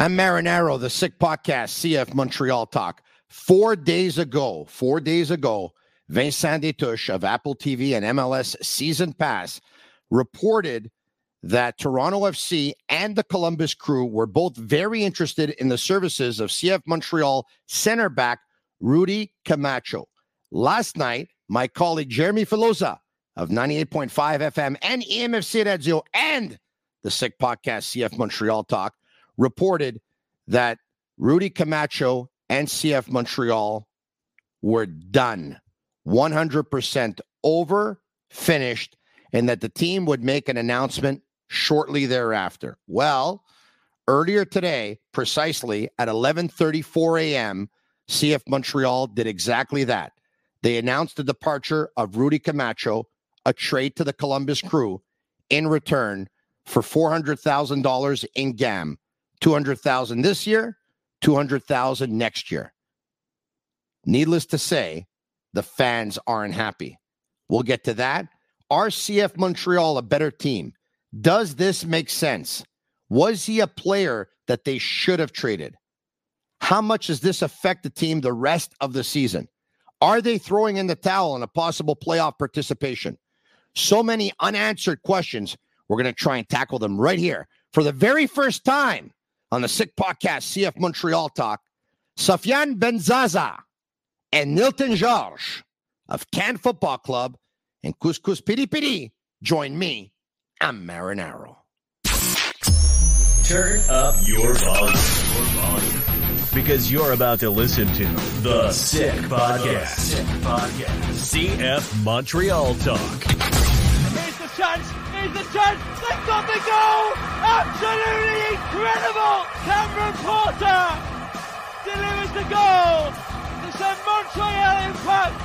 I'm Marinaro, the Sick Podcast, CF Montreal Talk. Four days ago, four days ago, Vincent Destouches of Apple TV and MLS Season Pass reported that Toronto FC and the Columbus Crew were both very interested in the services of CF Montreal center back Rudy Camacho. Last night, my colleague Jeremy Filosa of 98.5 FM and EMFC Radio and the Sick Podcast, CF Montreal Talk reported that Rudy Camacho and CF Montreal were done 100% over, finished, and that the team would make an announcement shortly thereafter. Well, earlier today, precisely at 11:34 a.m., CF Montreal did exactly that. They announced the departure of Rudy Camacho, a trade to the Columbus Crew in return for $400,000 in GAM. 200,000 this year, 200,000 next year. Needless to say, the fans aren't happy. We'll get to that. RCF Montreal a better team? Does this make sense? Was he a player that they should have traded? How much does this affect the team the rest of the season? Are they throwing in the towel on a possible playoff participation? So many unanswered questions. We're going to try and tackle them right here for the very first time on the Sick Podcast, CF Montreal Talk, Sofiane Benzaza and Nilton Jorge of Kan Football Club and Couscous Piri Piri join me. I'm Marinaro. Turn up your volume. Because you're about to listen to The Sick Podcast. Sick Podcast. CF Montreal Talk. Here's the chance. The chance. They've got the goal. Absolutely incredible. Cameron Porter delivers the goal to send Montreal Impact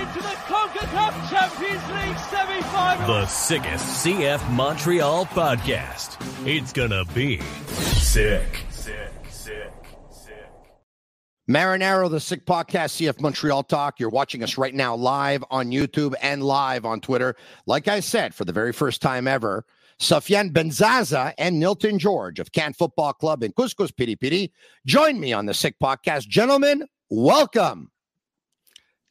into the CONCACAF Champions League semi-final. The sickest CF Montreal podcast. It's gonna be sick. Marinaro, the Sick Podcast, CF Montreal Talk. You're watching us right now live on YouTube and live on Twitter. Like I said, for the very first time ever, Sofiane Benzaza and Nilton Jorge of Kan Football Club in Couscous Piri Piri join me on the Sick Podcast. Gentlemen, welcome.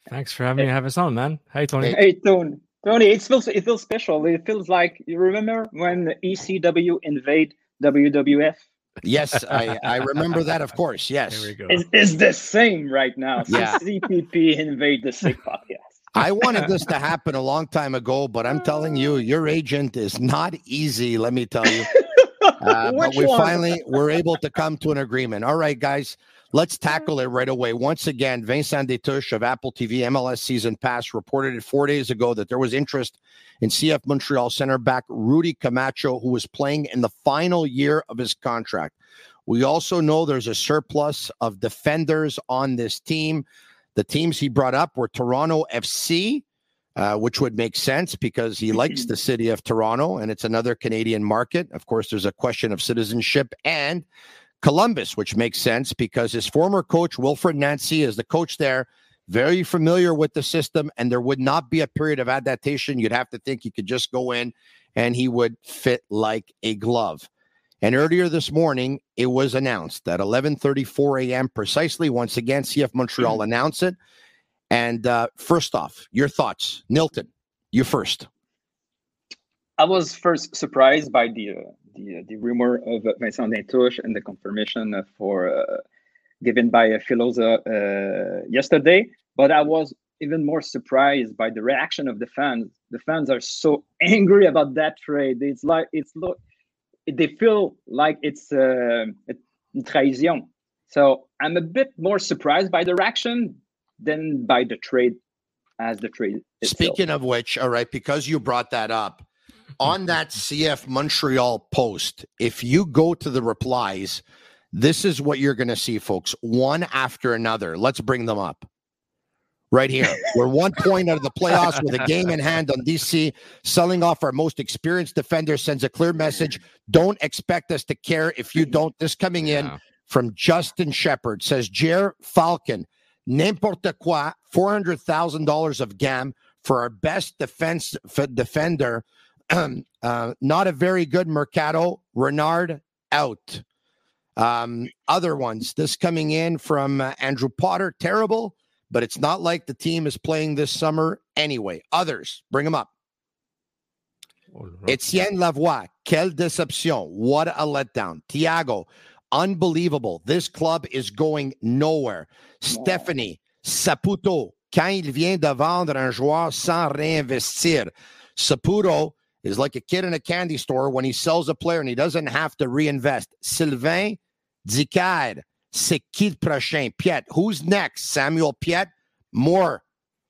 Thanks for having me have us on, man. Hey, Tony. Hey, Tony. Tony, it feels it feels special. It feels like you remember when ECW invade WWF. Yes, I, I remember that, of course. Yes. There we go. It's, it's the same right now. Yeah. CPP invade the sick podcast. I wanted this to happen a long time ago, but I'm telling you, your agent is not easy. Let me tell you. Uh, but we one? finally were able to come to an agreement. All right, guys, let's tackle it right away. Once again, Vincent Destouches of Apple TV MLS Season Pass reported it four days ago that there was interest in CF Montreal center back Rudy Camacho, who was playing in the final year of his contract. We also know there's a surplus of defenders on this team. The teams he brought up were Toronto FC, uh, which would make sense because he likes the city of Toronto and it's another Canadian market. Of course, there's a question of citizenship and Columbus, which makes sense because his former coach, Wilfred Nancy, is the coach there, very familiar with the system, and there would not be a period of adaptation. You'd have to think he could just go in and he would fit like a glove. And earlier this morning, it was announced that 11:34 a.m. precisely. Once again, CF Montreal announced it. And uh, first off, your thoughts, Nilton. You first. I was first surprised by the uh, the the rumor of Vincent Destouches and the confirmation for uh, given by Filosa uh, yesterday. But I was even more surprised by the reaction of the fans. The fans are so angry about that trade. It's like it's look, they feel like it's uh, a trahison. So I'm a bit more surprised by the reaction than by the trade as the trade. Itself. Speaking of which, all right, because you brought that up on that CF Montreal post, if you go to the replies, this is what you're going to see, folks, one after another. Let's bring them up right here. We're one point out of the playoffs with a game in hand on DC. Selling off our most experienced defender sends a clear message. Don't expect us to care if you don't. This coming in yeah. from Justin Shepard says, Jer Falcon, n'importe quoi, $400,000 of GAM for our best defense defender. uh, not a very good Mercato. Renard out. Um, other ones, this coming in from uh, Andrew Potter, terrible but it's not like the team is playing this summer anyway. Others, bring them up. Etienne Lavoie, quelle déception. What a letdown. Thiago, unbelievable. This club is going nowhere. Stephanie, Saputo, quand il vient de vendre un joueur sans réinvestir. Saputo is like a kid in a candy store when he sells a player and he doesn't have to reinvest. Sylvain Dicard, C'est qui le prochain? Piet? Who's next? Samuel Piet? More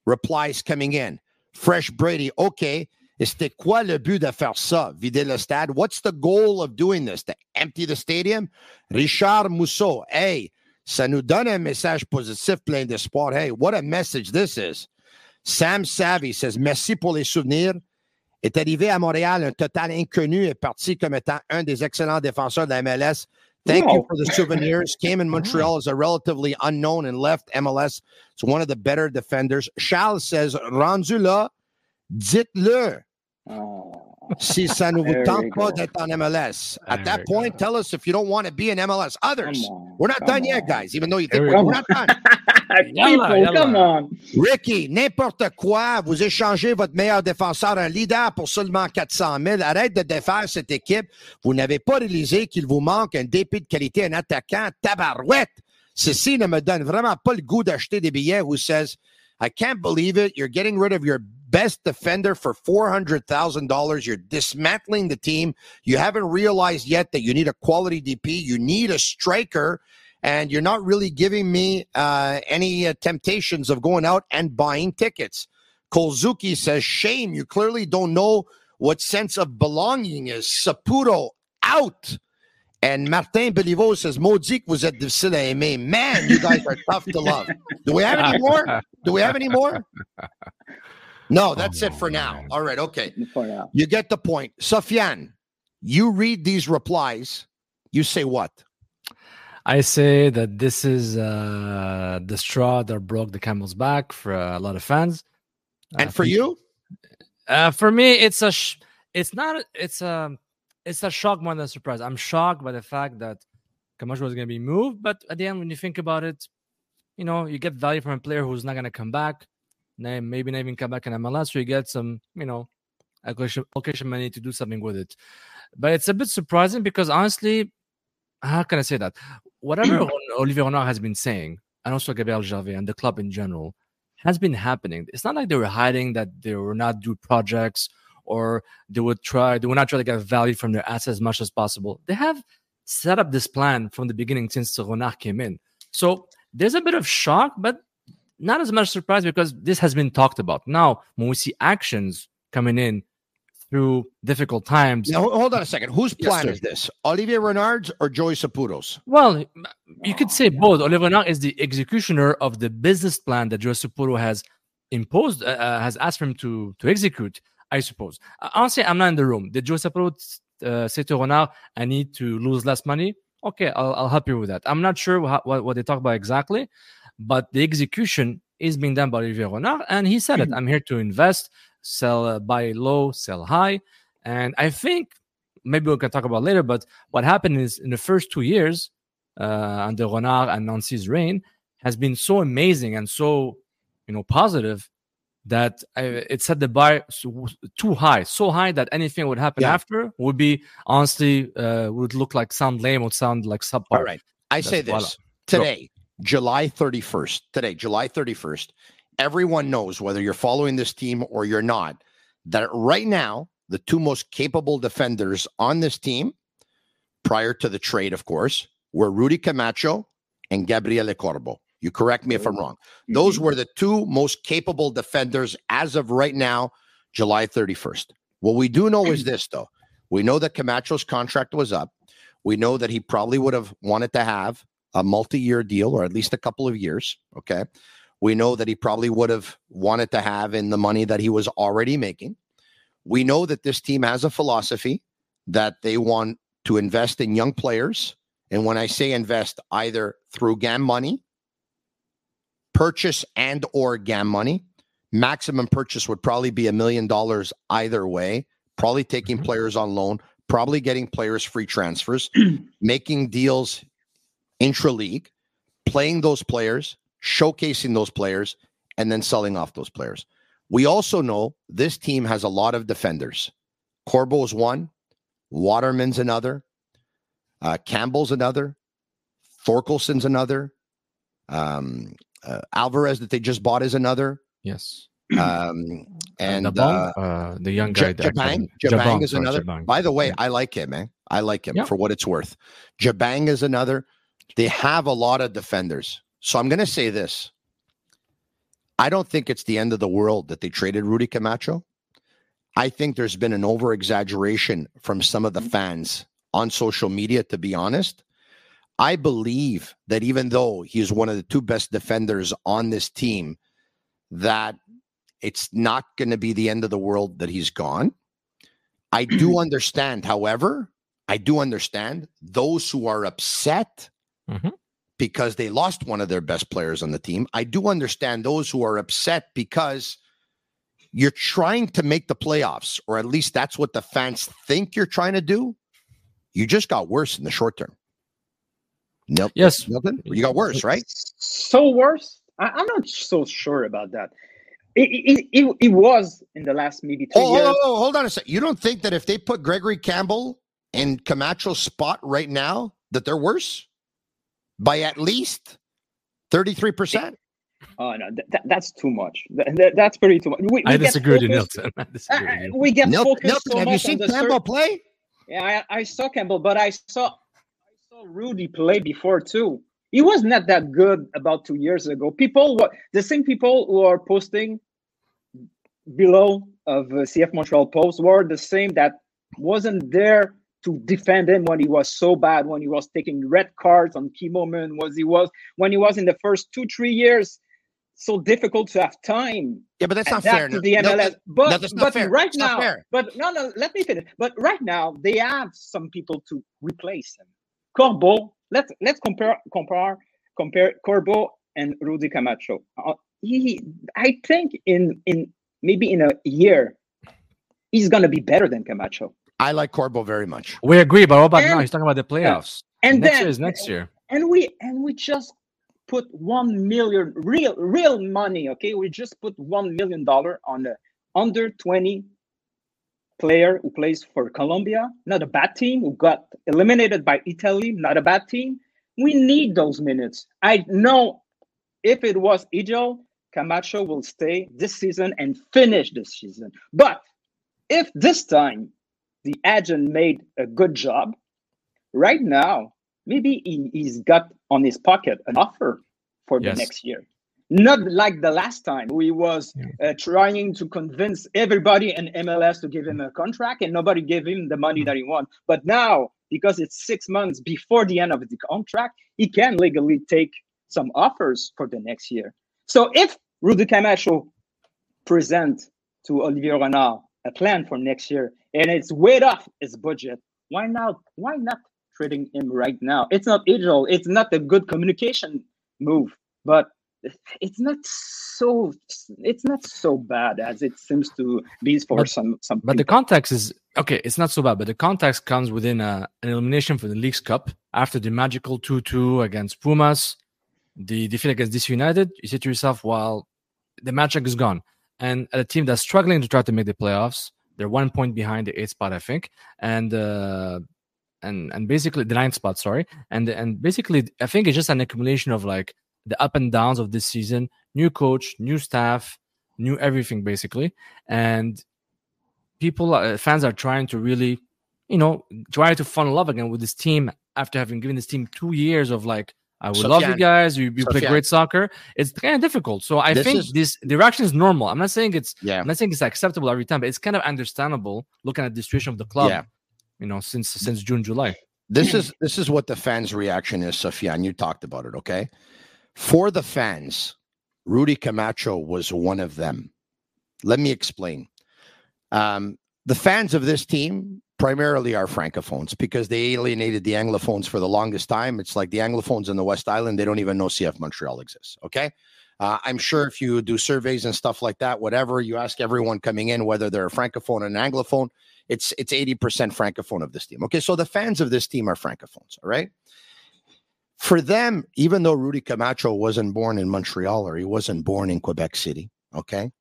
replies coming in. Fresh Brady. OK. C'était quoi le but de faire ça? Vider le stade? What's the goal of doing this? To empty the stadium? Richard Mousseau. Hey, ça nous donne un message positif plein d'espoir. Hey, what a message this is. Sam Savvy says Merci pour les souvenirs. Est arrivé à Montréal un total inconnu et parti comme étant un des excellents défenseurs de la MLS Thank no. you for the souvenirs. Came in Montreal as a relatively unknown and left MLS. It's one of the better defenders. Charles says, rendu là, dites-le. Oh. Si ça ne vous tente pas d'être en MLS. At that point, tell us if you don't want to be in MLS. Others, we're not done on. yet, guys, even though you think we're, not done. People, come on. Ricky, n'importe quoi. Vous échangez votre meilleur défenseur, un leader pour seulement 400 000. Arrête de défaire cette équipe. Vous n'avez pas réalisé qu'il vous manque un dépit de qualité, un attaquant. Tabarouette. Ceci ne me donne vraiment pas le goût d'acheter des billets who says, I can't believe it. You're getting rid of your best defender for $400,000. You're dismantling the team. You haven't realized yet that you need a quality DP. You need a striker and you're not really giving me uh, any uh, temptations of going out and buying tickets. Kolzuki says, Shame, you clearly don't know what sense of belonging is. Saputo out. And Martin Beliveau says, Maudit vous êtes difficile à aimer. Man, you guys are tough to love. Do we have any more? Do we have any more? No, that's oh, it for now. All right, okay. For now. You get the point. Sofiane, you read these replies. You say what? I say that this is uh, the straw that broke the camel's back for a lot of fans. And uh, for you? Uh, for me, it's a, sh- it's not, it's a, it's a shock more than a surprise. I'm shocked by the fact that Camacho was going to be moved, but at the end, when you think about it, you know, you get value from a player who's not going to come back, maybe not even come back in MLS, so you get some, you know, allocation money to do something with it. But it's a bit surprising because honestly, how can I say that? whatever Olivier Renard has been saying, and also Gabriel Gervais and the club in general, has been happening. It's not like they were hiding that they were not do projects or they would try they would not try to get value from their assets as much as possible. They have set up this plan from the beginning since Renard came in. So there's a bit of shock, but not as much surprise because this has been talked about. Now, when we see actions coming in through difficult times. Now, hold on a second. Whose plan yes, is this? Olivier Renard's or Joey Saputo's? Well, you could say both. Olivier Renard is the executioner of the business plan that Joey Saputo has imposed, uh, uh, has asked him to to execute. I suppose. Uh, honestly, I'm not in the room. Did Joey Saputo uh, say to Renard, "I need to lose less money"? Okay, I'll, I'll help you with that. I'm not sure what, what they talk about exactly, but the execution is being done by Olivier Renard, and he said it. I'm here to invest sell uh, buy low, sell high. And I think maybe we can talk about later, but what happened is in the first two years uh, under Renard and Nancy's reign has been so amazing and so you know positive that uh, it set the bar so, too high, so high that anything would happen Yeah. after would be honestly uh, would look like sound lame, would sound like subpar. All right. I say That's- this today, July 31st. Today, July 31st. Everyone knows whether you're following this team or you're not, that right now, the two most capable defenders on this team, prior to the trade, of course, were Rudy Camacho and Gabriele Corbo. You correct me if I'm oh. wrong. Mm-hmm. Those were the two most capable defenders as of right now, July 31st. What we do know is this, though. We know that Camacho's contract was up. We know that he probably would have wanted to have a multi year deal or at least a couple of years. Okay. We know that he probably would have wanted to have in the money that he was already making. We know that this team has a philosophy that they want to invest in young players. And when I say invest, either through GAM money, purchase and or GAM money, maximum purchase would probably be a million dollars either way, probably taking Mhm. players on loan, probably getting players free transfers, making deals intra league, playing those players, showcasing those players, and then selling off those players. We also know this team has a lot of defenders. Corbo is one, Waterman's another, uh, Campbell's another, Thorkelsson's another, um, uh, Alvarez that they just bought is another, Yes. um, and the, uh, uh, the young guy, the Jabang, academy- Jabang is another. Jabang. By the way. I like him, man. I like him Yeah. for what it's worth. Jabang is another. They have a lot of defenders. So I'm going to say this. I don't think it's the end of the world that they traded Rudy Camacho. I think there's been an over exaggeration from some of the mm-hmm. fans on social media, to be honest. I believe that even though he is one of the two best defenders on this team, that it's not going to be the end of the world that he's gone. I do understand, however, I do understand those who are upset Mhm. because they lost one of their best players on the team. I do understand those who are upset because you're trying to make the playoffs, or at least that's what the fans think you're trying to do. You just got worse in the short term. Nope. Yes. Nilton, you got worse, right? So worse? I, I'm not so sure about that. It, it, it, it was in the last maybe two Oh, years. oh, oh, hold on a sec. You don't think that if they put Gregory Campbell in Camacho's spot right now, that they're worse by at least 33%? Oh no, that, that- that's too much. That, that- that's pretty too much. We, I we get disagree with you, focused- Nilton. I disagree with you. we get Nilton, focused Nilton, so have you much seen on the Campbell cer- play? Yeah, I, I saw Campbell, but I saw I saw Rudy play before too. He was not that good about two years ago. People, what the same people who are posting below of uh, CF Montreal post were the same that wasn't there to defend him when he was so bad, when he was taking red cards on key moment, was he was when he was in the first two three years. So difficult to have time Yeah, but that's not fair. to No, the no, MLS. that- but no, that's not but fair. right now, but no, no, let me finish. But right now, they have some people to replace him. Corbo, let's let's compare compare compare Corbo and Rudy Camacho. Uh, he, I think in in maybe in a year, he's gonna be better than Camacho. I like Corbo very much. We agree, but what about now? He's talking about the playoffs. And next then year is next year. and we and we just put one million real real money okay we just put one million dollar on the under 20 player who plays for colombia not a bad team who got eliminated by italy not a bad team we need those minutes i know if it was Igel, camacho will stay this season and finish this season but if this time the agent made a good job. Right now maybe he, he's got on his pocket an offer for Yes. the next year. Not like the last time we was uh, trying to convince everybody in mls to give him a contract and nobody gave him the money that he want. But now because it's six months before the end of the contract he can legally take some offers for the next year. So if rudy camacho present to olivier renard a plan for next year and it's way off his budget why not why not trading him right now it's not ideal it's not a good communication move but it's not so it's not so bad as it seems to be for But- some some But the context is okay. It's not so bad, but the context comes within a, an elimination for the Leagues Cup after the magical two-two against Pumas, the defeat against DC United. You say to yourself, "Well, the magic is gone." And a team that's struggling to try to make the playoffs. They're one point behind the eighth spot, I think, and uh, and and basically the ninth spot. Sorry, and and basically, I think it's just an accumulation of like the up and downs of this season. New coach, new staff, new everything, basically, and people, uh, fans are trying to really, you know, try to fall in love again with this team after having given this team two years of like I would love you guys. You, you play great soccer. It's kind of difficult. So I this think is, this direction is normal. I'm not saying it's yeah. I'm not saying it's acceptable every time, but it's kind of understandable looking at the situation of the club. Yeah. You know, since since June, July. This is this is what the fans' reaction is, Sofiane, and you talked about it, okay? For the fans, Rudy Camacho was one of them. Let me explain. Um, the fans of this team primarily are francophones because they alienated the anglophones for the longest time. It's like the anglophones in the West Island, they don't even know CF Montreal exists. Okay. Uh, I'm sure if you do surveys and stuff like that, whatever, you ask everyone coming in whether they're a francophone or an anglophone, it's it's 80% francophone of this team. Okay, so the fans of this team are francophones, all right? For them, even though Rudy Camacho wasn't born in Montreal or he wasn't born in Quebec City, okay,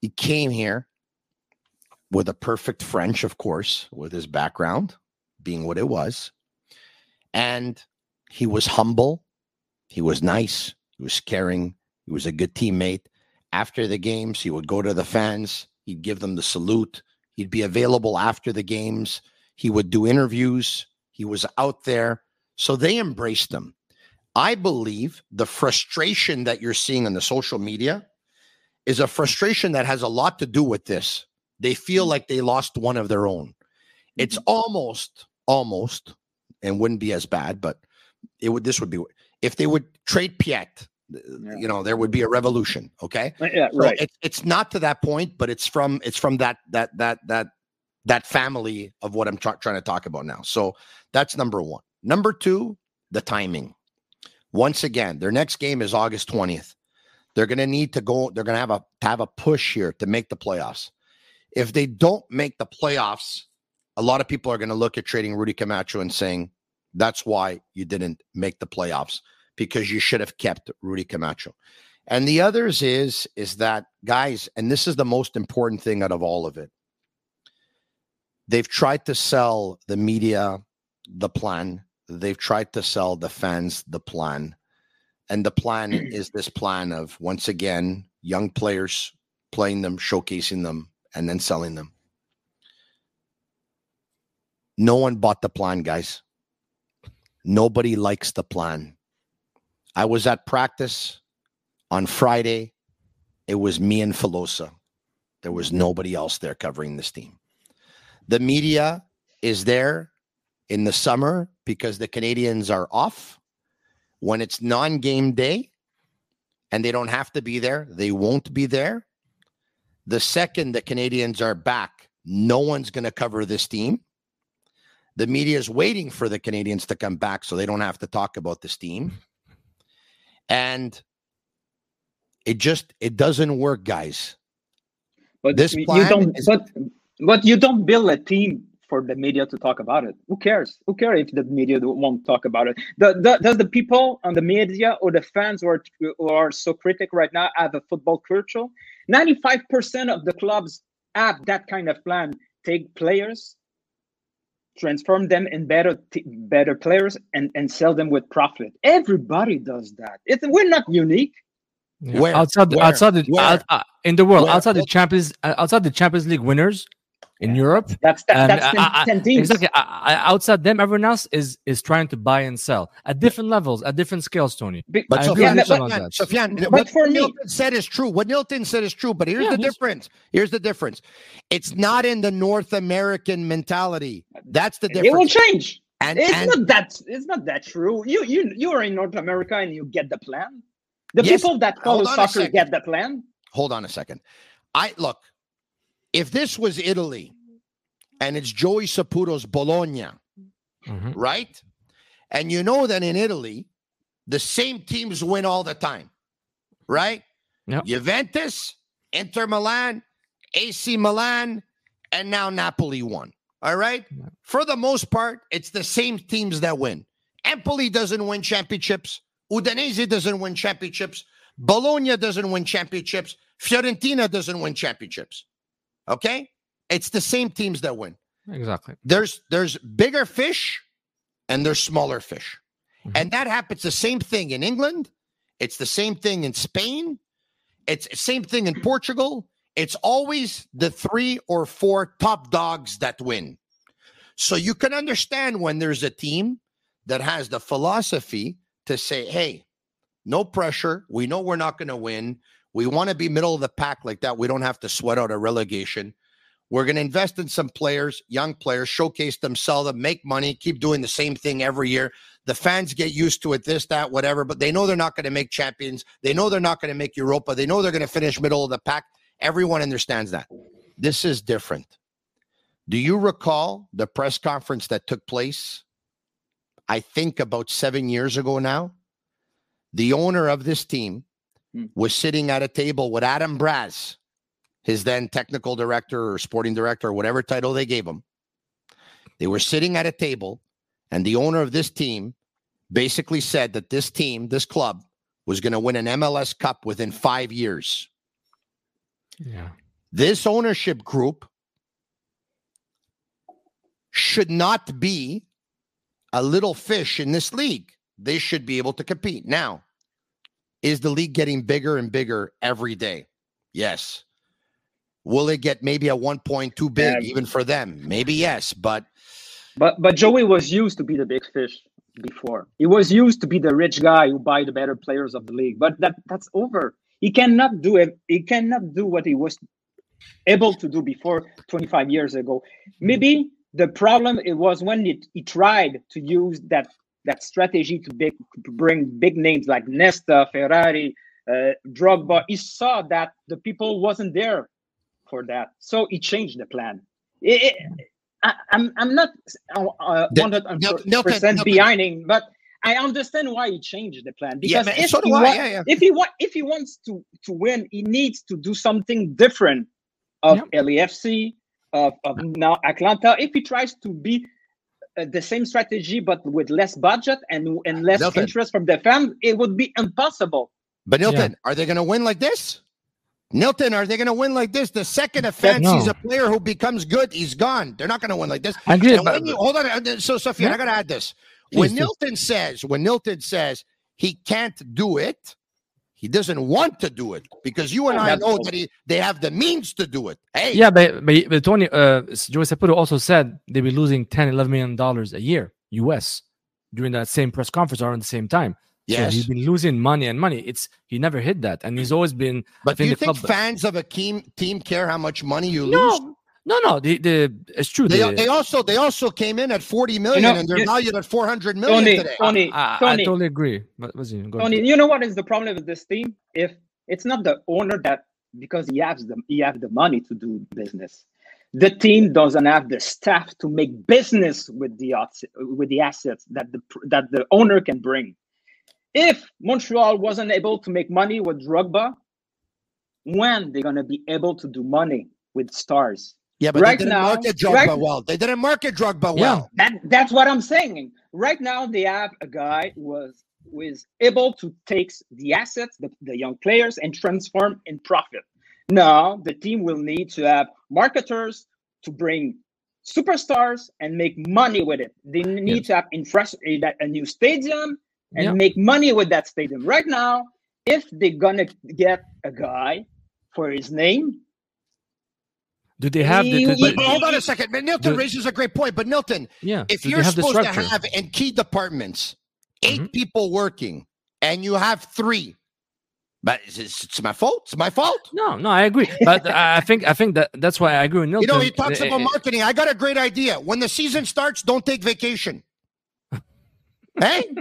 he came here with a perfect French, of course, with his background being what it was. And he was humble. He was nice. He was caring. He was a good teammate. After the games, he would go to the fans. He'd give them the salute. He'd be available after the games. He would do interviews. He was out there. So they embraced him. I believe the frustration that you're seeing on the social media is a frustration that has a lot to do with this. They feel mm. like they lost one of their own. It's mm-hmm. almost, almost, and wouldn't be as bad, but it would. This would be if they would trade Piette. Yeah. You know, there would be a revolution. Okay, uh, yeah, right. So it, it's not to that point, but it's from it's from that that that that that family of what I'm trying to talk about now. So that's number one. Number two, the timing. Once again, their next game is August 20th. They're going to need to go. They're going to have a to have a push here to make the playoffs. If they don't make the playoffs, a lot of people are going to look at trading Rudy Camacho and saying that's why you didn't make the playoffs because you should have kept Rudy Camacho. And the others is is that guys, and this is the most important thing out of all of it. They've tried to sell the media the plan. They've tried to sell the fans the plan. And the plan is this plan of once again young players playing them, showcasing them, and then selling them. No one bought the plan, guys. Nobody likes the plan. I was at practice on Friday. It was me and Filosa. There was nobody else there covering this team. The media is there in the summer because the Canadians are off. When it's non game day and they don't have to be there, they won't be there. The second the Canadians are back, no one's going to cover this team. The media is waiting for the Canadians to come back so they don't have to talk about this team. And it just it doesn't work, guys. But this you don't is, but but you don't build a team for the media to talk about it. Who cares? Who cares if the media won't talk about it? The, the, does the people on the media or the fans who are, who are so critic right now have a football culture? 95% of the clubs have that kind of plan. Take players, transform them in better better players, and, and sell them with profit. Everybody does that. It's, we're not unique. Yeah. Where outside the, Where? outside the Where? Uh, in the world Where? outside the Champions uh, outside the Champions League winners in Europe. That's that, that's 10, I, 10 teams. Exactly. I, outside them, everyone else is is trying to buy and sell at different levels, at different scales, Tony. But, but Sofiane, but, Sofiane, but what for Nilton me, said is true. What Nilton said is true. But here's yeah, the difference. Here's the difference. It's not in the North American mentality. That's the difference. It will change. And, it's and, not that it's not that true. You you you are in North America and you get the plan. The yes, people that follow soccer get the plan. Hold on a second. I look, if this was Italy and it's Joey Saputo's Bologna, mm-hmm. right? And you know that in Italy, the same teams win all the time, right? Yep. Juventus, Inter Milan, AC Milan, and now Napoli won. All right. Yep. For the most part, it's the same teams that win. Empoli doesn't win championships. Udinese doesn't win championships. Bologna doesn't win championships. Fiorentina doesn't win championships. Okay? It's the same teams that win. Exactly. There's there's bigger fish and there's smaller fish. Mhm. And that happens the same thing in England. It's the same thing in Spain. It's the same thing in Portugal. It's always the three or four top dogs that win. So you can understand when there's a team that has the philosophy to say, hey, no pressure. We know we're not going to win. We want to be middle of the pack like that. We don't have to sweat out a relegation. We're going to invest in some players, young players, showcase them, sell them, make money, keep doing the same thing every year. The fans get used to it, this, that, whatever, but they know they're not going to make champions. They know they're not going to make Europa. They know they're going to finish middle of the pack. Everyone understands that. This is different. Do you recall the press conference that took place? I think about seven years ago now. The owner of this team Hmm. was sitting at a table with Adam Braz, his then technical director or sporting director or whatever title they gave him. They were sitting at a table, and the owner of this team basically said that this team, this club, was going to win an MLS Cup within five years. Yeah. This ownership group should not be a little fish in this league. They should be able to compete. Now, is the league getting bigger and bigger every day? Yes. Will it get maybe a 1.2 big Yeah. even for them? Maybe yes, but But but Joey was used to be the big fish before. He was used to be the rich guy who buy the better players of the league. But that that's over. He cannot do it. He cannot do what he was able to do before 25 years ago. Maybe the problem it was when he, he tried to use that that strategy to big, to bring big names like Nesta, Ferrari, uh, Drogba. He saw that the people wasn't there for that, so he changed the plan. It- it- I, I'm I'm not uh, The- 100 Nilton- Nilton- percent Nilton. behind him, but I understand why he changed the plan Yeah, because man, if so he wa- yeah, yeah. if he wa- if he wants to to win, he needs to do something different of LAFC of, of now Atlanta. If he tries to be uh, the same strategy but with less budget and and less Nilton. interest from the fans, it would be impossible. but Yeah. Nilton, are they going to win like this? Nilton, are they going to win like this? The second a fan No. sees a player who becomes good, he's gone. They're not going to win like this. I agree. But, you, hold on. uh, So, Sofiane, Yeah. I got to add this. Please, when please. Nilton says, when Nilton says he can't do it, he doesn't want to do it because you and I know that he, they have the means to do it. Hey, yeah, but, but, but Tony, uh, Joey Saputo also said they'd be losing 10, 11 million dollars a year, US, during that same press conference around the same time. So yes. he's been losing money and money. It's he never hit that, and he's always been. But do you think club- fans of a team team care how much money you lose? No, no, no. The, the it's true. They, the- they also they also came in at 40 million know, and they're you- valued at 400 million Tony, today. Tony, I, I Tony, totally agree. But was he? Tony, ahead. you know what is the problem with this team? If it's not the owner that because he has the he have the money to do business, the team doesn't have the staff to make business with the with the assets that the that the owner can bring. If Montreal wasn't able to make money with Drogba, when they're gonna be able to do money with stars? Yeah, but right they didn't now- market Drogba right- well. They didn't market Drogba Yeah. well. That that's what I'm saying. Right now, they have a guy who was who is able to take the assets, the, the young players, and transform in profit. Now, the team will need to have marketers to bring superstars and make money with it. They need Yes. to have infrastructure, a new stadium, and Yeah. make money with that stadium. Right now, if they're gonna get a guy for his name, Do they have the? He- the- But the- hold on a second. Man, Nilton the- raises a great point. But Nilton, yeah. if you're have supposed to have in key departments 8 Mhm. people working and you have three, but it's, it's, it's my fault. It's my fault. No, no, I agree. But I I think I think that that's why I agree with You know, he talks Eh, about eh, marketing. I got a great idea. When the season starts, don't take vacation. hey,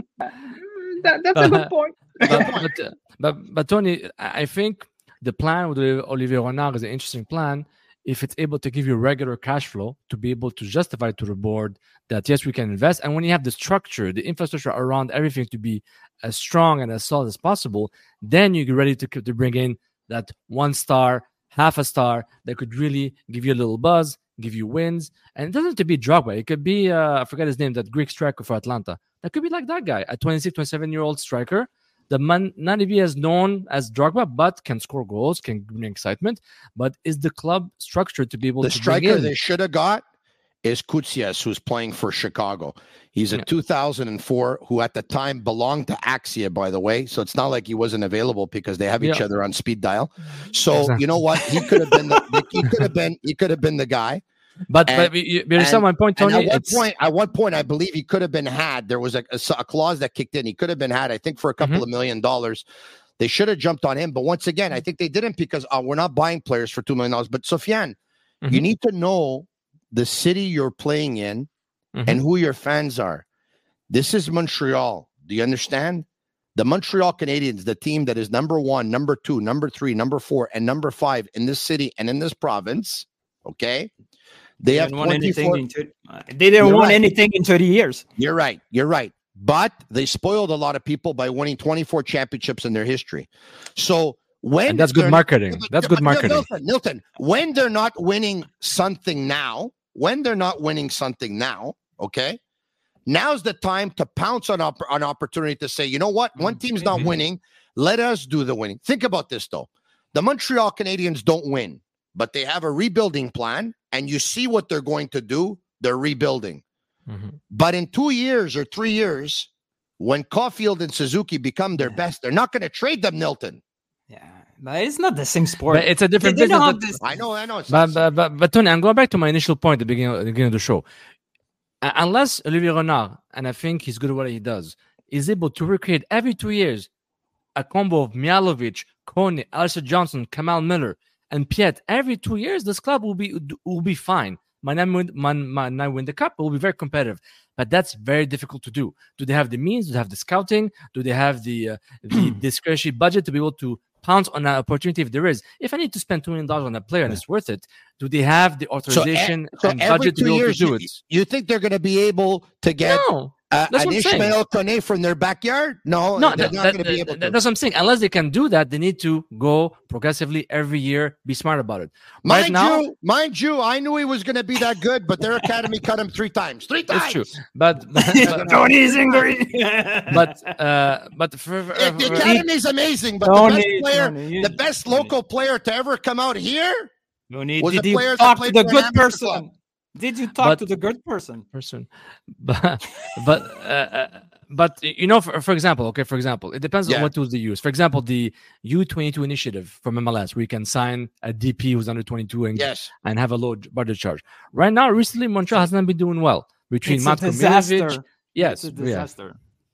that, that's a good point. but, but, uh, but but Tony, I I think the plan with Olivier Renard is an interesting plan. If it's able to give you regular cash flow to be able to justify to the board that yes, we can invest, and when you have the structure, the infrastructure around everything to be as strong and as solid as possible, then you're ready to to bring in that one star, half a star that could really give you a little buzz, give you wins, and it doesn't have to be Drogba. It could be uh, I forget his name, that Greek striker for Atlanta. That could be like that guy, a 26, 27 year old striker the man not be as known as Drogba, but can score goals, can bring excitement. But is the club structured to be able the to striker they should have got is Koutsias, who's playing for Chicago. He's a Yeah. 2004 who at the time belonged to Axia, by the way. So it's not like he wasn't available because they have each Yeah. other on speed dial. Mm-hmm. So Exactly. you know what? He could have been the he could have been he could have been the guy. But And- but you, you understand my point, And Tony. at one point, at one point, I believe he could have been had. There was a a clause that kicked in. He could have been had, I think, for a couple Mm-hmm. of million dollars. They should have jumped on him. But once again, I think they didn't because uh, we're not buying players for $2 million. But Sofiane, you Mhm. need to know the city you're playing in Mhm. and who your fans are. This is Montreal. Do you understand? The Montreal Canadiens, the team that is number one, number two, number three, number four, and number five in this city and in this province. Okay. They have didn't want anything 24 in thir- uh, they didn't You're want right. anything in 30 years. You're right. You're right. But they spoiled a lot of people by winning 24 championships in their history. So when and that's good marketing. but- That's but good marketing. Nilton, Nilton, when they're not winning something now, when they're not winning something now, okay, now's the time to pounce on op- on opportunity to say, you know what, one team's not Mhm. winning, let us do the winning. Think about this though: the Montreal Canadiens don't win, but they have a rebuilding plan, and you see what they're going to do. They're rebuilding. Mhm. But in two years or three years, when Caufield and Suzuki become their Yeah. best, they're not going to trade them, Nilton. Yeah, but it's not the same sport. But it's a different they, they don't business. but- this- I know, I know. It's But, but, but, but Tony, I'm going back to my initial point at the beginning, at the beginning of the show. Uh, unless Olivier Renard, and I think he's good at what he does, is able to recreate every two years a combo of Mihailovic, Kone, Alistair Johnston, Kamal Miller, and Piette every two years, this club will be will be fine. Might not win, might, might not win the cup, but will be very competitive. But that's very difficult to do. Do they have the means? Do they have the scouting? Do they have the uh, the discretionary budget to be able to pounce on an opportunity if there is? If I need to spend two million dollars on a player and it's worth it, do they have the So, authorization so and every budget to two be able years, to do you, it? you think they're going to be able to get No, uh, that's an what I'm. Ishmael Kone from their backyard? No, no, they're that, not going to be able that- to. that's what I'm saying. Unless they can do that, they need to go progressively every year. Be smart about it. Right Mind now, you, mind you, I knew he was going to be that good, but their academy cut him three times. Three times. it's true. But but Tony is angry. but, uh, but for, for, Uh, the academy is amazing, but the best player, Tony, the best Tony. local player to ever come out here Tony, was a did you player that to played the good amateur person? Did you talk But- to the good person? person but but uh, uh, but you know for, for example okay for example it depends Yeah. on what tools they use for example the u22 initiative from mls where you can sign a dp who's under 22 and, Yes. and have a low budget charge right now recently montreal has not been doing well between It's Matko disaster. Yes It's a yeah.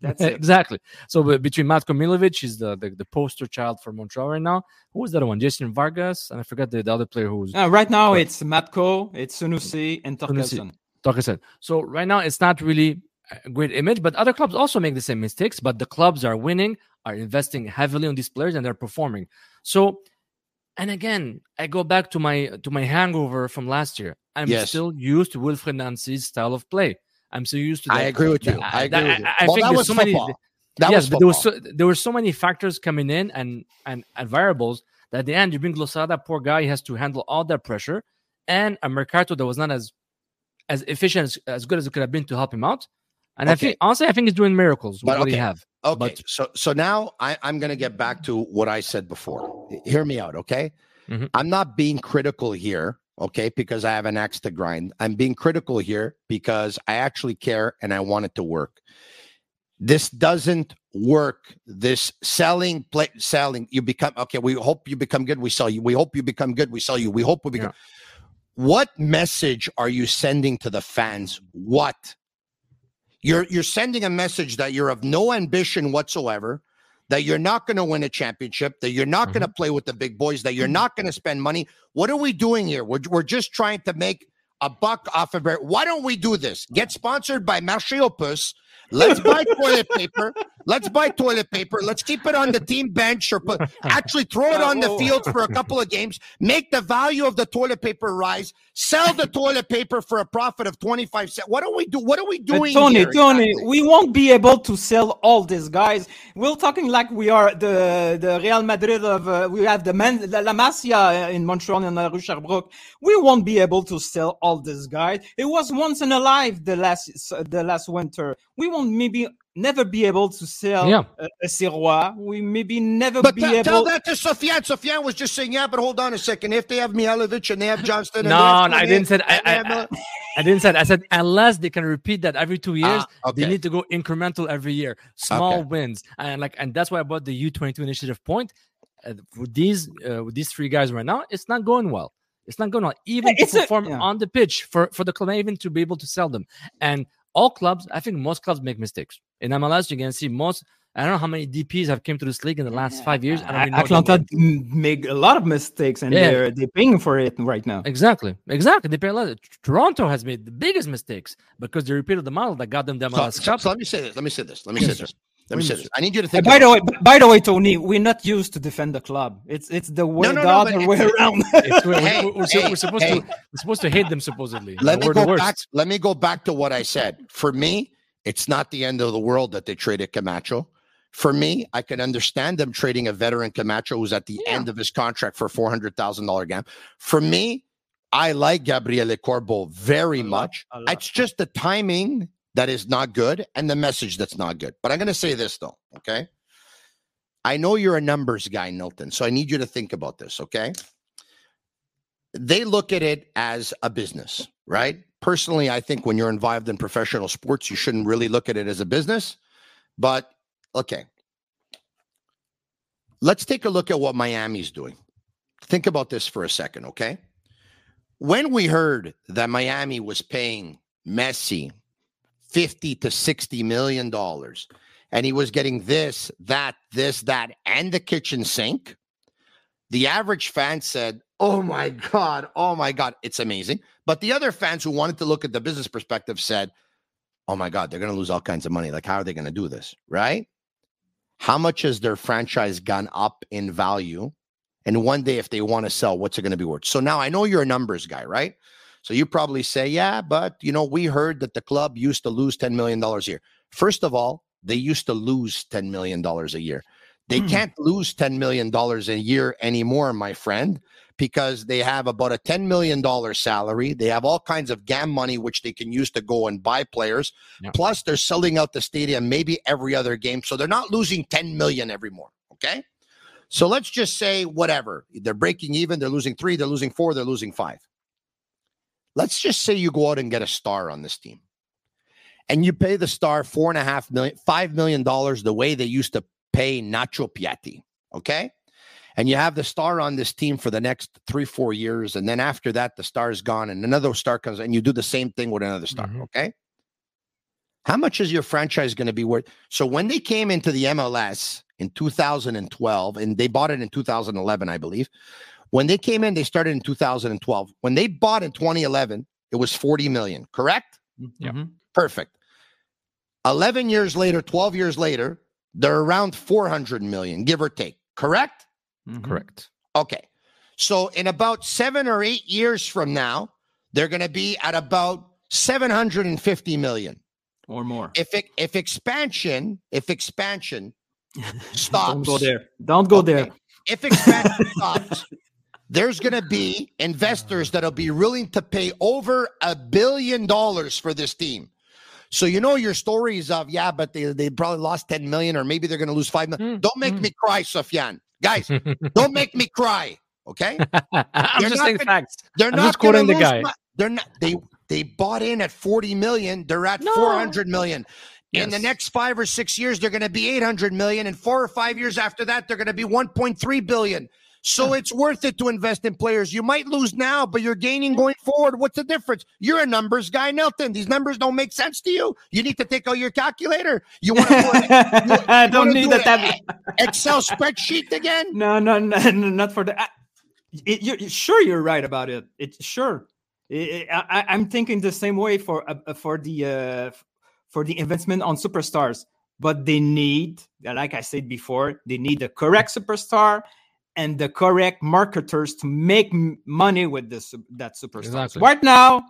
That's it. exactly so but between Matko Miljevic he's the, the the poster child for montreal right now who was other one jason vargas and i forgot the, the other player who was Uh, right now, But- it's Matko, it's Sunusi, and. Thorkelsson. said. So right now it's not really a great image, but other clubs also make the same mistakes. But the clubs are winning, are investing heavily on these players, and they're performing. So, and again, I go back to my to my hangover from last year. I'm Yes. still used to Wilfred Nancy's style of play. I'm so used to. I that- agree with you. I agree that- with you. I, I Well, think that was so many. football. That yes, was but there was so, there were so many factors coming in and and and variables that at the end you bring Losada, poor guy, he has to handle all that pressure, and a Mercato that was not as as efficient as, as good as it could have been to help him out. And I think honestly, I think he's doing miracles with But what he okay. have. Okay, But- so so now I, I'm going to get back to what I said before. Hear me out, okay? Mhm. I'm not being critical here, okay, because I have an axe to grind. I'm being critical here because I actually care and I want it to work. This doesn't work. This selling, play, selling. You become okay. We hope you become good. We sell you. We hope you become good. We sell you. We hope we become. What message are you sending to the fans? What? You're you're sending a message that you're of no ambition whatsoever, that you're not going to win a championship, that you're not going to mm-hmm. play with the big boys, that you're mm-hmm. not going to spend money. What are we doing here? We're, we're just trying to make a buck off of it. Why don't we do this? Get sponsored by Marché Opus. Let's buy toilet paper. Let's buy toilet paper. Let's keep it on the team bench or put actually throw it on the field for a couple of games. Make the value of the toilet paper rise. Sell the toilet paper for a profit of 25 cents. What are we do? What are we But doing Tony, here Tony, exactly? we won't be able to sell all these guys. We're talking like we are the the Real Madrid of uh, we have the man La, La Masia in Montreal and uh, Rue Sherbrooke. We won't be able to sell all these guys. It was once in a life the last the last winter. We won't maybe never be able to sell Yeah. a, a Sirois. We maybe never But be te- tell that to Sofiane. Sofiane was just saying, yeah, but hold on a second. If they have Mihailovic and they have Johnston, No, they no, I didn't say and that. they I, I, I, I didn't say that. I said unless they can repeat that every two years, Ah, they need to go incremental every year, small Okay. wins, and like, and that's why I bought the U twenty two initiative point. Uh, with these, uh, with these three guys right now, it's not going well. It's not going well, even It's to a- perform yeah. on the pitch for for the club, even to be able to sell them. And all clubs, I think most clubs make mistakes. In MLS, you can see most. I don't know how many DPs have came to this league in the last five years. I don't even know their Atlanta make a lot of mistakes, and Yeah. they're they're paying for it right now. Exactly, exactly. They pay a lot. Toronto has made the biggest mistakes because they repeated the model that got them the So, MLS so- Cup. so let me say this. Let me say this. Let me Yes, say this. Let me Yes, say sir. This. I need you to Uh, think. by the way, by the way, Tony, we're not used to defend the club. It's it's the way no, the no, other way around. We're, Hey, we're- we're hey, we're supposed hey. to we're supposed to hate them supposedly. let me we're the go back. Let me go back to what I said. For me, it's not the end of the world that they traded Camacho. For me, I can understand them trading a veteran Camacho who's at the end of his contract for four hundred thousand dollar gap. For me, I like Gabriele Corbo very much. It's just the timing that is not good and the message that's not good. But I'm going to say this though, okay? I know you're a numbers guy, Nilton, so I need you to think about this, okay? They look at it as a business, right? Personally, I think when you're involved in professional sports, you shouldn't really look at it as a business. But okay. Let's take a look at what Miami's doing. Think about this for a second, okay? When we heard that Miami was paying Messi 50 to 60 million dollars and he was getting this, that, this, that, and the kitchen sink, the average fan said, Oh my God, oh my God, it's amazing. But the other fans who wanted to look at the business perspective said, Oh my God, they're going to lose all kinds of money. Like, how are they going to do this? Right? How much has their franchise gone up in value? And one day, if they want to sell, what's it going to be worth? So now I know you're a numbers guy, right? So you probably say, yeah, but you know, we heard that the club used to lose $10 million a year. First of all, they used to lose $10 million a year. They Hmm. can't lose $10 million a year anymore, my friend, because they have about a $10 million salary. They have all kinds of gam money, which they can use to go and buy players. Yeah. Plus, they're selling out the stadium maybe every other game. So they're not losing 10 million every more. Okay. So let's just say whatever. They're breaking even, they're losing three, they're losing four, they're losing five. Let's just say you go out and get a star on this team. And you pay the star four and a half million, five million dollars the way they used to pay Nacho Piatti. Okay. And you have the star on this team for the next three, four years. And then after that, the star is gone and another star comes and you do the same thing with another star. Mhm. Okay. How much is your franchise going to be worth? So when they came into the MLS in 2012, and they bought it in 2011, I believe. When they came in, they started in 2012. When they bought in 2011, it was 40 million, correct? Yeah. Mhm. Perfect. 11 years later, 12 years later, they're around 400 million, give or take, correct? Mhm. Correct. Okay. So in about seven or eight years from now, they're going to be at about 750 million. or more. If it, if expansion, if expansion stops, Don't go there. Don't go Okay. there. if expansion stops, there's going to be investors that'll be willing to pay over a billion dollars for this team. So you know your stories of yeah, but they they probably lost 10 million or maybe they're going to lose 5 million. Mm, Don't make mm. me cry, Sofiane. Guys, don't make me cry, okay? I'm They're just not saying gonna- facts. They're I'm not just quoting the guy. mo- they're not they they bought in at 40 million, they're at No. 400 million. In the next 5 or 6 years they're going to be 800 million and 4 or 5 years after that they're going to be 1.3 billion. So it's worth it to invest in players. You might lose now, but you're gaining going forward. What's the difference? You're a numbers guy, Nilton. These numbers don't make sense to you. You need to take out your calculator. You want to I don't need do that. tab- Excel spreadsheet again? No, no, no, no, not for that. It, you you- sure you're right about it. It's sure. I, I, I'm thinking the same way for uh, for the uh, for the investment on superstars, but they need, like I said before, they need the correct superstar and the correct marketers to make money with this that superstar. Exactly. Right now,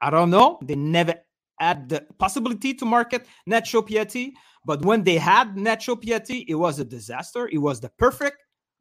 I don't know. They never had the possibility to market Nacho Piatti, but when they had Nacho Piatti, it was a disaster. It was the perfect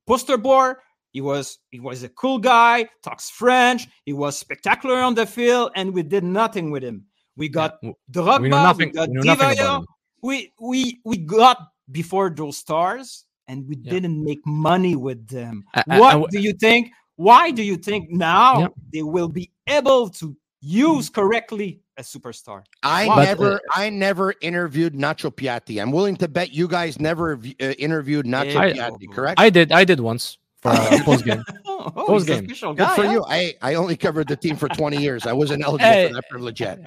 poster boy. He was he was a cool guy, talks French. He was spectacular on the field, and we did nothing with him. We got w- Drogba, we nothing- we got we know nothing Di about Maria. him. we we we got before those stars and we Yeah. didn't make money with them. I- I- what I w- do you think? Why do you think now Yeah. they will be able to use correctly a superstar? I But, never, uh, I never interviewed Nacho Piatti. I'm willing to bet you guys never uh, interviewed Nacho I- Piatti. Correct? I did. I did once for a post game. Oh, Post game. Good guy, for huh? you. I, I only covered the team for 20 years. I wasn't eligible Hey. for that privilege yet.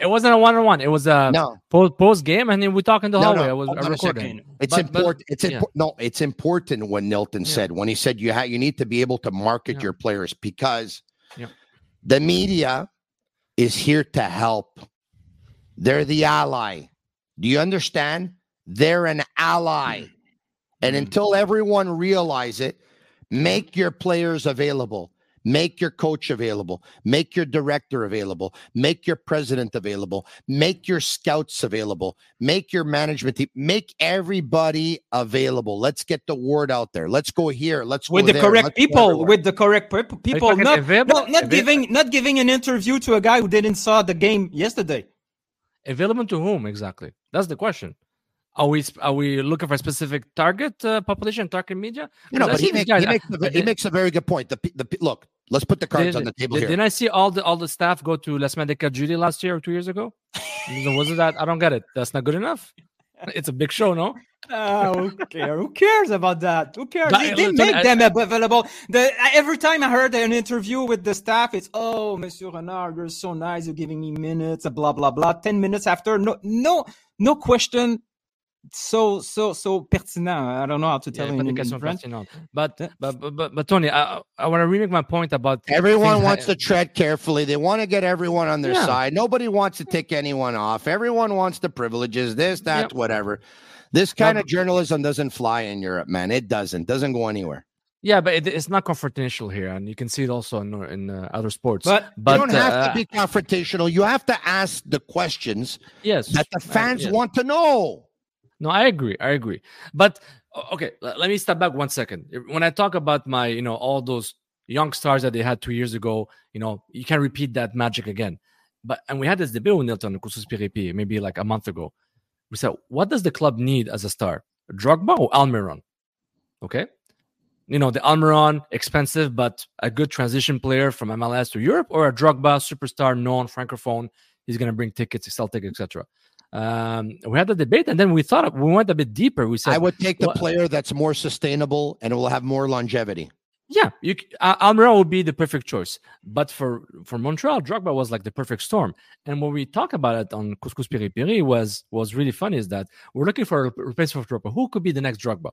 It wasn't a one on one. It was a No, post post game, and then we talk in the No, hallway. no, I was I a recording. it's But- but- important. It's yeah. impo- no, it's important when Nilton Yeah. said when he said you ha- you need to be able to market Yeah. your players because Yeah. the media is here to help. They're the ally. Do you understand? They're an ally. And Mm. until everyone realize it, make your players available. Make your coach available. Make your director available. Make your president available. Make your scouts available. Make your management team. Make everybody available. Let's get the word out there. Let's go here. Let's with go the there. correct Let's people, with the correct pe- people, not, available? not, not Avail- giving not giving an interview to a guy who didn't saw the game yesterday. Available to whom exactly? That's the question. Are we are we looking for a specific target uh, population, target media? You know, but he, make, guys- he, makes a, he makes a very good point. The, the look, let's put the cards did- on the table did- here. Didn't I see all the all the staff go to La Semaine de 4 Juillet last year or two years ago? Was it that? I don't get it. That's not good enough. It's a big show, no? Ah, who cares? Who cares about that? Who cares? But, they uh, they listen, make I- them available. The every time I heard an interview with the staff, it's oh, Monsieur Renard, you're so nice. You're giving me minutes. Blah blah blah. Ten minutes after, no no no question. So so so pertinent. I don't know how to tell Yeah, you pas in, in French. pertinentes. But, but, but, but, but Tony, I, I want to remake my point about Everyone wants ha- to tread carefully. They want to get everyone on their Yeah. side. Nobody wants to take anyone off. Everyone wants the privileges, this, that, Yep. whatever. This kind of journalism doesn't fly in Europe, man. It doesn't. Doesn't go anywhere. Yeah, but it, it's not confrontational here, and you can see it also in in uh, other sports. But- but you don't have uh, to be confrontational. You have to ask the questions yes that the uh, fans yes. want to know. No, I agree. I agree. But okay, let me step back one second. When I talk about my, you know, all those young stars that they had two years ago, you know, you can repeat that magic again. But and we had this debate with Nilton maybe like a month ago. We said, what does the club need as a star? Drogba or Almiron? Okay. You know, the Almiron, expensive, but a good transition player from MLS to Europe, or a Drogba superstar, known francophone. He's going to bring tickets, tickets, etc. Um, we had the debate, and then we thought we went a bit deeper. We said, I would take the what- player that's more sustainable and will have more longevity. Yeah, you uh, Almiron would be the perfect choice, but for for Montreal, Drogba was like the perfect storm. And when we talk about it on Couscous Piri Piri was was really funny is that we're looking for a replacement for Drogba. Who could be the next Drogba?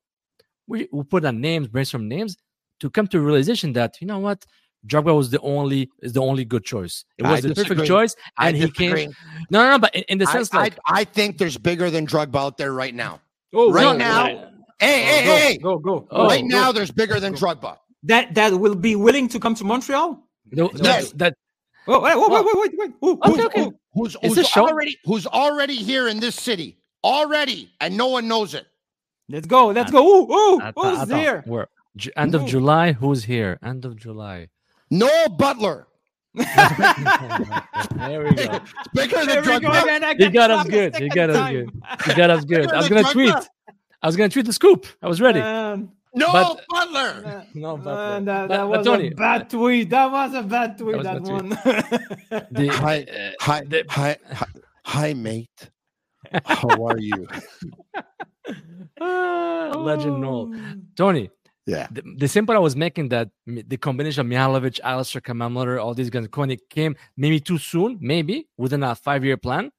We we put on names, brainstorm names to come to a realization that you know what, Drogba was the only is the only good choice. It I was the perfect disagree. choice, I and he disagree. came. No, no, no, but in, in the sense I, like I think there's bigger than Drogba out there right now. Oh, Right no, now- no, Hey, hey, oh, go, hey! go go. Oh, right go. now, there's bigger than Drogba. that that will be willing to come to Montreal. the- Yes. that Oh, wait, wait, wait, wait, wait, wait. Who- Okay, who- okay. who- Who's, Is who's already who's already here in this city already, and no one knows it. Let's go. Let's go. Ooh, ooh, who's here? Where? Ju- End of Who? July. Who's here? End of July. Noel Butler. there we go. It's bigger There than we go Drogba. again. You got us good. You got us good. You got us good. I was gonna tweet. I was gonna tweet the scoop. I was ready. Man, Noel But- Butler. No, but, man, uh, that, but- that but was Tony, a bad tweet. That was a bad tweet. was a That, bad one. the, Hi, uh, hi, the- hi, hi, hi, mate. How are you? Ah, legend Noel. Tony, Yeah. the, the simple I was making that the combination of Mihailovic, Alistair Kamamler, all these guys, when it came maybe too soon, maybe within a five year plan.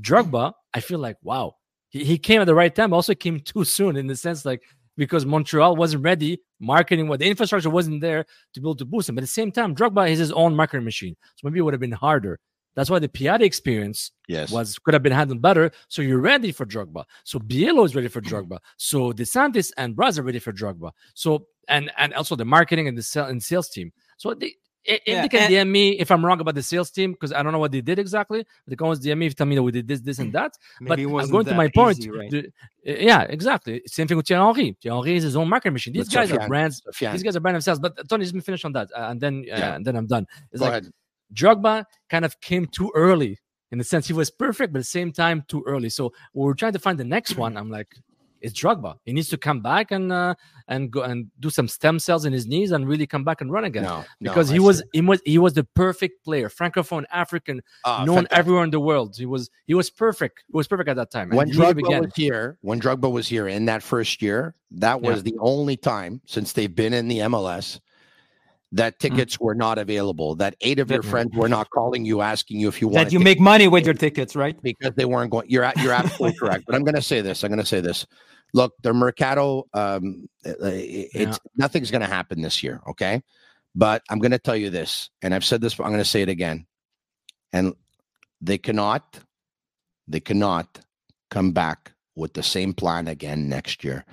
Drogba, I feel like, wow, he, he came at the right time, also came too soon in the sense like because Montreal wasn't ready, marketing what the infrastructure wasn't there to be able to boost him. But at the same time, Drogba is his own marketing machine. So maybe it would have been harder. That's why the Piatti experience Yes. was could have been handled better. So you're ready for Drogba. So Biello is ready for Drogba. So DeSantis and Braz are ready for Drogba. So and and also the marketing and the sale and sales team. So they, if Yeah, they can DM me if I'm wrong about the sales team because I don't know what they did exactly. They can always DM me if tell me that we did this, this, and that. Maybe but it I'm going to that my point. right? the- yeah, exactly. Same thing with Thierry Henry. Thierry Henry is his own marketing machine. These With guys are brands. Sofiane. These guys are brand themselves. But uh, Tony, let me finish on that, uh, and then uh, Yeah. and then I'm done. It's Go like ahead. Drogba kind of came too early in the sense he was perfect, but at the same time too early. So we're trying to find the next one. I'm like, it's Drogba. He needs to come back and uh, and go and do some stem cells in his knees and really come back and run again. No, no, because I he was he was he was the perfect player, francophone, African, Ah, known fantastic. everywhere in the world. He was he was perfect. He was perfect at that time. when he Drogba again. was here, when Drogba was here in that first year, that was Yeah. the only time since they've been in the MLS that tickets were not available. That eight of your friends were not calling you asking you if you wanted That you make money with your tickets, right? because they weren't going. You're at- you're absolutely correct. But I'm going to say this. I'm going to say this. Look, the Mercato, um, uh, it- it's nothing's going to happen this year. Okay, but I'm going to tell you this, and I've said this. But I'm going to say it again, and they cannot, they cannot come back with the same plan again next year.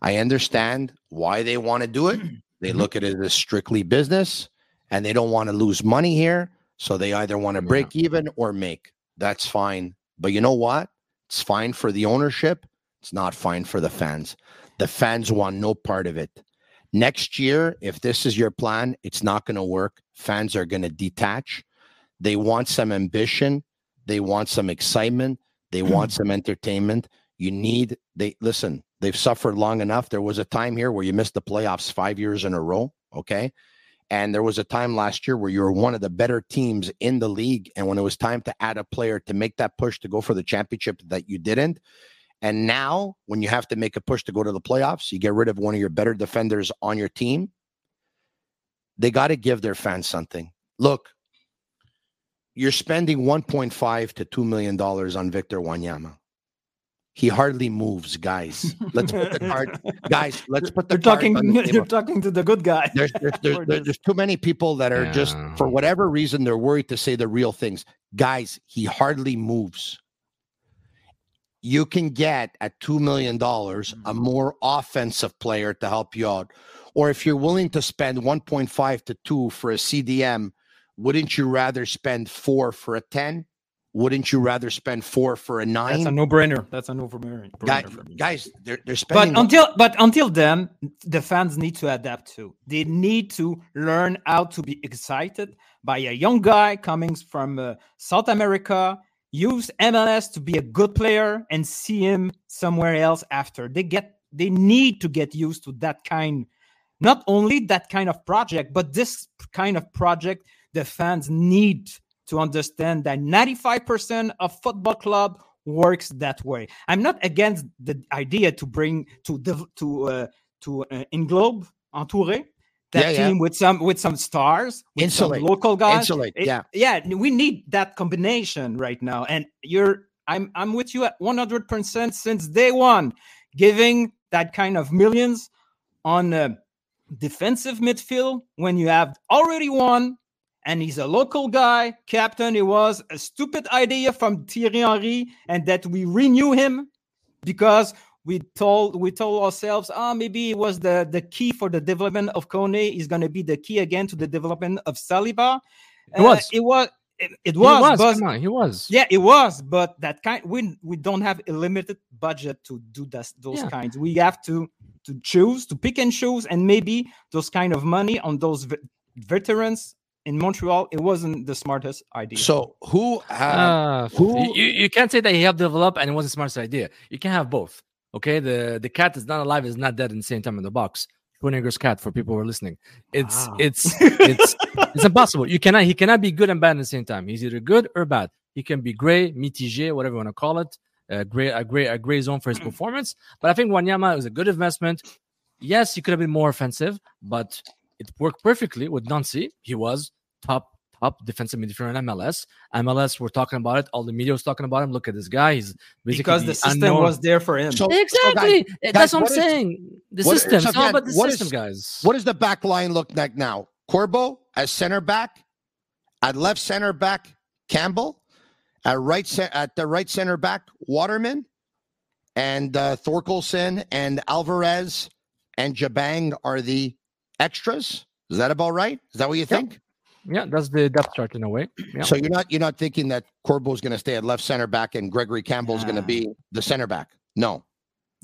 I understand why they want to do it. They mm-hmm. look at it as strictly business, and they don't want to lose money here. So they either want to Yeah. break even or make. That's fine. But you know what? It's fine for the ownership. It's not fine for the fans. The fans want no part of it. Next year, if this is your plan, it's not going to work. Fans are going to detach. They want some ambition. They want some excitement. They want mm-hmm. some entertainment. You need, they listen, they've suffered long enough. There was a time here where you missed the playoffs five years in a row. Okay. And there was a time last year where you were one of the better teams in the league. And when it was time to add a player to make that push to go for the championship, that you didn't. And now, when you have to make a push to go to the playoffs, you get rid of one of your better defenders on your team. They got to give their fans something. Look, you're spending 1.5 to 2 million dollars on Victor Wanyama. He hardly moves, guys. Let's put the card, guys. Let's put the You're cards talking. on the You're talking to the good guy. there's there's, there's, there's, there's too many people that are just for whatever reason they're worried to say the real things guys he hardly moves you can get at $2 million a Mm-hmm. more offensive player to help you out or if you're willing to spend 1.5 to 2 for a cdm wouldn't you rather spend 4 for a 10 wouldn't you rather spend 4 for a 9 That's a no-brainer. That's a no-brainer. Guy- guys they're, they're spending But until but until then, the fans need to adapt too. They need to learn how to be excited by a young guy coming from uh, South America. Use MLS to be a good player and see him somewhere else after. They get they need to get used to that kind, not only that kind of project, but this kind of project. The fans need to understand that 95% of football club works that way. I'm not against the idea to bring to the to uh, to uh, englobe entouré that Yeah, yeah. team with some with some stars, with some local guys. Insulate, It- yeah. yeah. We need that combination right now, and you're I'm I'm with you at 100 percent since day one, giving that kind of millions on uh, defensive midfield when you have already won and he's a local guy, captain. It was a stupid idea from Thierry Henry, and that we renew him because we told we told ourselves, ah, maybe it was the the key for the development of Kone is going to be the key again to the development of Saliba. It was. It was. It, it He was. was. but- Come on, he was. yeah, it was, but that kind we we don't have a limited budget to do that, those Yeah. kinds. We have to to choose to pick and choose, and maybe those kind of money on those ve- veterans in Montreal. It wasn't the smartest idea. so who have Uh, who- you, you can't say that he helped develop and it wasn't the smartest idea. You can have both. Okay, the the cat is not alive, is not dead in the same time in the box. Schwarzenegger's cat for people who are listening. It's Wow. it's it's it's impossible. You cannot he cannot be good and bad at the same time. He's either good or bad. He can be gray, mitigé, whatever you want to call it, a gray a gray a gray zone for his performance. But I think Wanyama was a good investment. Yes, he could have been more offensive, but it worked perfectly with Nancy. He was top top defensive midfielder in MLS. MLS, we're talking about it. All the media was talking about him. Look at this guy. He's basically because the system unknown- was there for him. So- so, exactly. guys- That's guys, what I'm what is- saying. the what- system. so it's all about the what is- system, guys. What does the back line look like now? Corbo as center back, at left center back, Campbell, at right ce- at the right center back, Waterman, and uh, Thorkelsson and Alvarez and Jabang are the extras. Is that about right? Is that what you think? Yeah, that's the depth chart in a way. Yeah. So you're not you're not thinking that Corbo's going to stay at left center back and Gregory Campbell Campbell's going to be the center back? No.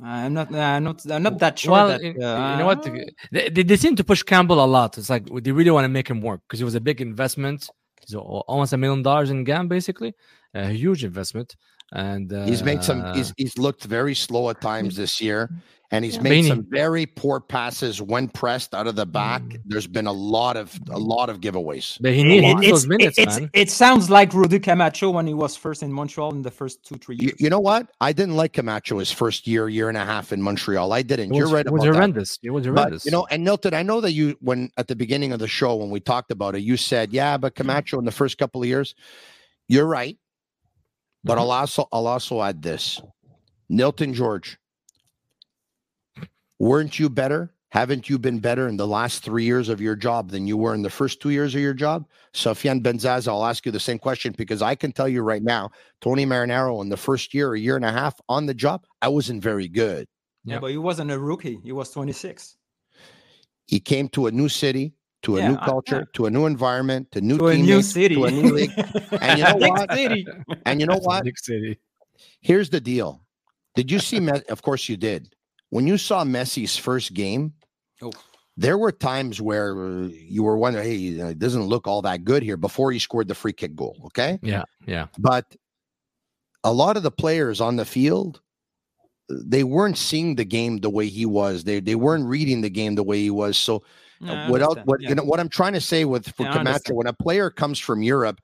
I'm not. I'm not. I'm not that sure. well, that, you- uh, you know what? They, they, they seem to push Campbell a lot. It's like they really want to make him work because it was a big investment. He's almost a million dollars in GAM, basically, a huge investment. And uh, He's made some. He's he's looked very slow at times this year, and he's Yeah. made Beanie. some very poor passes when pressed out of the back. Mm. There's been a lot of a lot of giveaways. but he, need, he It- those minutes, it, it's- man. it sounds like Rudy Camacho when he was first in Montreal in the first two, three You, years. you know what? I didn't like Camacho his first year, year and a half in Montreal. I didn't. It You're right it was about that. horrendous. It was horrendous. But you know, and Nilton, I know that you when at the beginning of the show when we talked about it, you said, "Yeah, but Camacho in the first couple of years." You're right, but mm-hmm. I'll also I'll also add this: Nilton Jorge, weren't you better? Haven't you been better in the last three years of your job than you were in the first two years of your job? Sofiane Benzaza, I'll ask you the same question because I can tell you right now, Tony Marinaro in the first year, a year and a half on the job, I wasn't very good. yeah, Yeah. but he wasn't a rookie. He was 26. He came to a new city, to a Yeah, new culture, yeah. to a new environment, to new To a new city. to a new league. And you know Big what? city. And you know what? Big city. Here's the deal. Did you see? Me- of course you did. When you saw Messi's first game, Oh. there were times where uh, you were wondering, "Hey, it doesn't look all that good here." Before he scored the free kick goal, okay. Yeah, yeah. But a lot of the players on the field, they weren't seeing the game the way he was. They they weren't reading the game the way he was. So I without understand. what Yeah. you know what I'm trying to say with for Yeah, Camacho, when a player comes from Europe,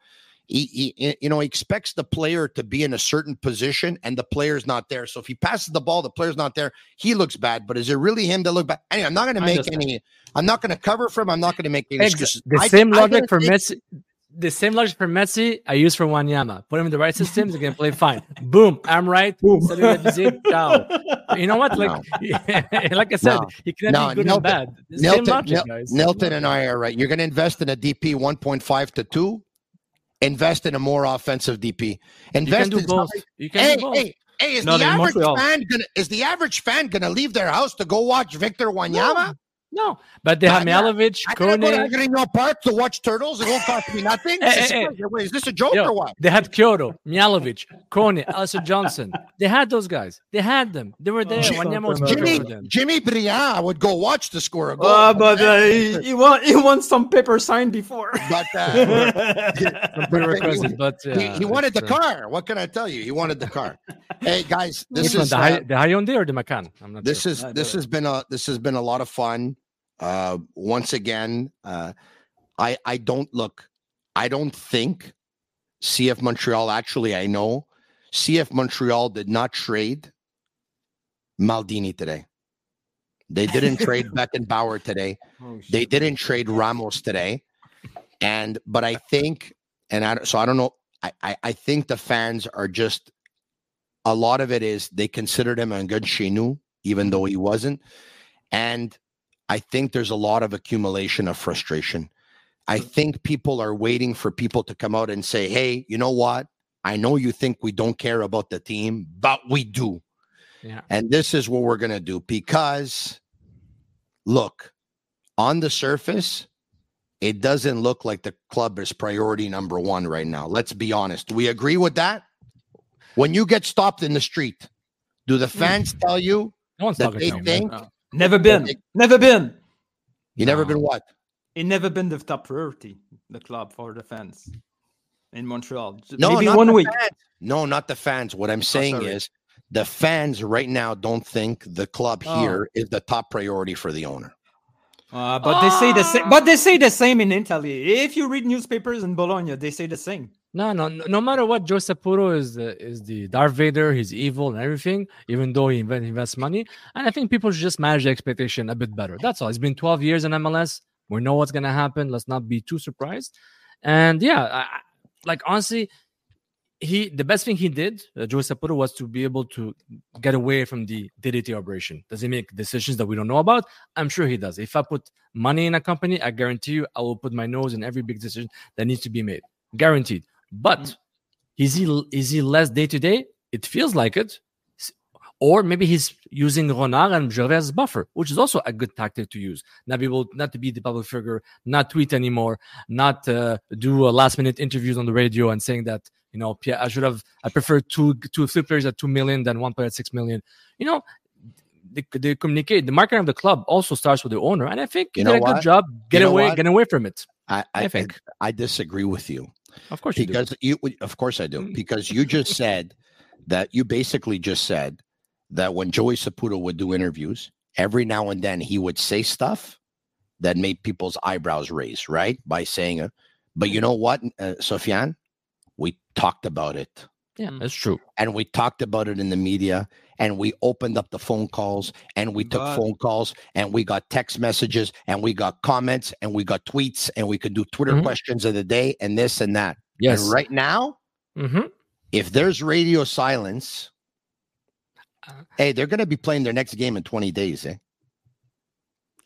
he, he you know he expects the player to be in a certain position and the player's not there. So if he passes the ball, the player's not there, he looks bad. But is it really him that look bad? Anyway, I'm not going to make any. I'm not going to cover for him. I'm not going to make any excuses. the I- same I logic don't for Messi. The same logic for Messi I use for Wanyama. Put him in the right systems, he can play fine. Boom, I'm right. Boom. Salut la visite, ciao. You know what? Like, like I said, No. he cannot No, be good Nilton- and bad. The Nilton, same logic, Nil- guys. Nilton and I are right. You're going to invest in a DP 1.5 to 2. Invest in a more offensive DP. Invest in both. You can Hey, do both. hey, hey! Is Not the average Montreal. fan gonna is the average fan gonna leave their house to go watch Victor Wanyama? No, but they have Nah, nah. Mihailovic, I gotta go to Kone. Angrignon Park to watch turtles. It won't cost me nothing. Hey, Is hey, this- wait, is this a joke Yo, or what? They had Quioto, Mihailovic, Kone, Alistair Johnston. They had those guys. They had them. They were there. Jim- Wanyama was Jimmy perfect. Jimmy Briand would go watch the score a goal. Uh, but uh, he, he, want, he wants some paper signed before. but uh, Prerequisite, but he, he wanted the uh, car. What can I tell you? He wanted the car. hey guys, this one, is the, uh, the Hyundai or the Macan? I'm not this sure. is this has been a this has been a lot of fun uh once again uh i i don't look i don't think cf montreal actually i know cf montreal did not trade maldini today. They didn't trade beckenbauer today. Oh, they didn't trade Ramos today, and but I think, and I so I don't know. I, I I think the fans are just a lot of it is they considered him a good Chenu, even though he wasn't, and I think there's a lot of accumulation of frustration. I mm. think people are waiting for people to come out and say, "Hey, you know what? I know you think we don't care about the team, but we do." Yeah. And this is what we're going to do because look, on the surface, it doesn't look like the club is priority number one right now. Let's be honest. Do we agree with that? When you get stopped in the street, do the mm. fans tell you No one's that talking they to him, think No. Never been. They- Never been. you never No. been what? It never been the top priority, the club for the fans in Montreal. No, Maybe not one the week. fans. No, not the fans. What I'm saying sorry. is the fans right now don't think the club Oh. here is the top priority for the owner. Uh, but they say the same. But they say the same in Italy. If you read newspapers in Bologna, they say the same. No, no, no matter what, Joe Saputo is the is the Darth Vader. He's evil and everything, even though he invest, invests money. And I think people should just manage the expectation a bit better. That's all. It's been 12 years in MLS. We know what's gonna happen. Let's not be too surprised. And yeah, I, like honestly, he the best thing he did, uh, Joe was to be able to get away from the day-to-day operation. Does he make decisions that we don't know about? I'm sure he does. If I put money in a company, I guarantee you, I will put my nose in every big decision that needs to be made, guaranteed. But Mm. is he is he less day-to-day? It feels like it. Or maybe he's using Renard and Gervais as buffer, which is also a good tactic to use. Not be able, not to be the public figure, not tweet anymore, not uh, do uh, last-minute interviews on the radio and saying that you know, Pierre, I should have, I prefer two, two, three players at two million than one player at six million. You know, they, they communicate. The marketing of the club also starts with the owner, and I think You he know did a what? good job. Get know away, what? get away from it. I, I, I think. I disagree with you Of course, you because you, of course I do. Because you just said that you basically just said that when Joey Saputo would do interviews, every now and then he would say stuff that made people's eyebrows raise, right? By saying, uh, but you know what, uh, Sofiane, we talked about it Yeah, that's true. and we talked about it in the media and we opened up the phone calls and we took But- phone calls and we got text messages and we got comments and we got tweets and we could do Twitter Mhm. questions of the day and this and that. Yes. And right now, hmm if there's radio silence, Uh, hey, they're going to be playing their next game in 20 days. Eh?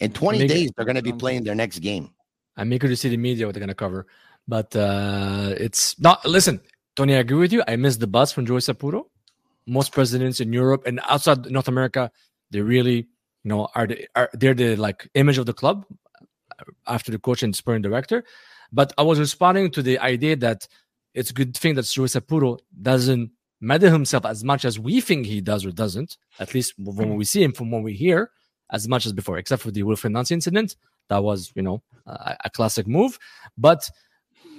In 20 Maybe- days, they're going to be playing their next game. I'm eager to see the media what they're gonna cover, but uh it's not. Listen, Tony, I agree with you. I miss the buzz from Joey Saputo. Most presidents in Europe and outside North America, they really, you know, are the are they're the like image of the club after the coach and sporting director. But I was responding to the idea that it's a good thing that Joey Saputo doesn't measure himself as much as we think he does or doesn't. At least when we see him, from what we hear, as much as before, except for the Wilfried Nancy incident. That was, you know, a, a classic move. But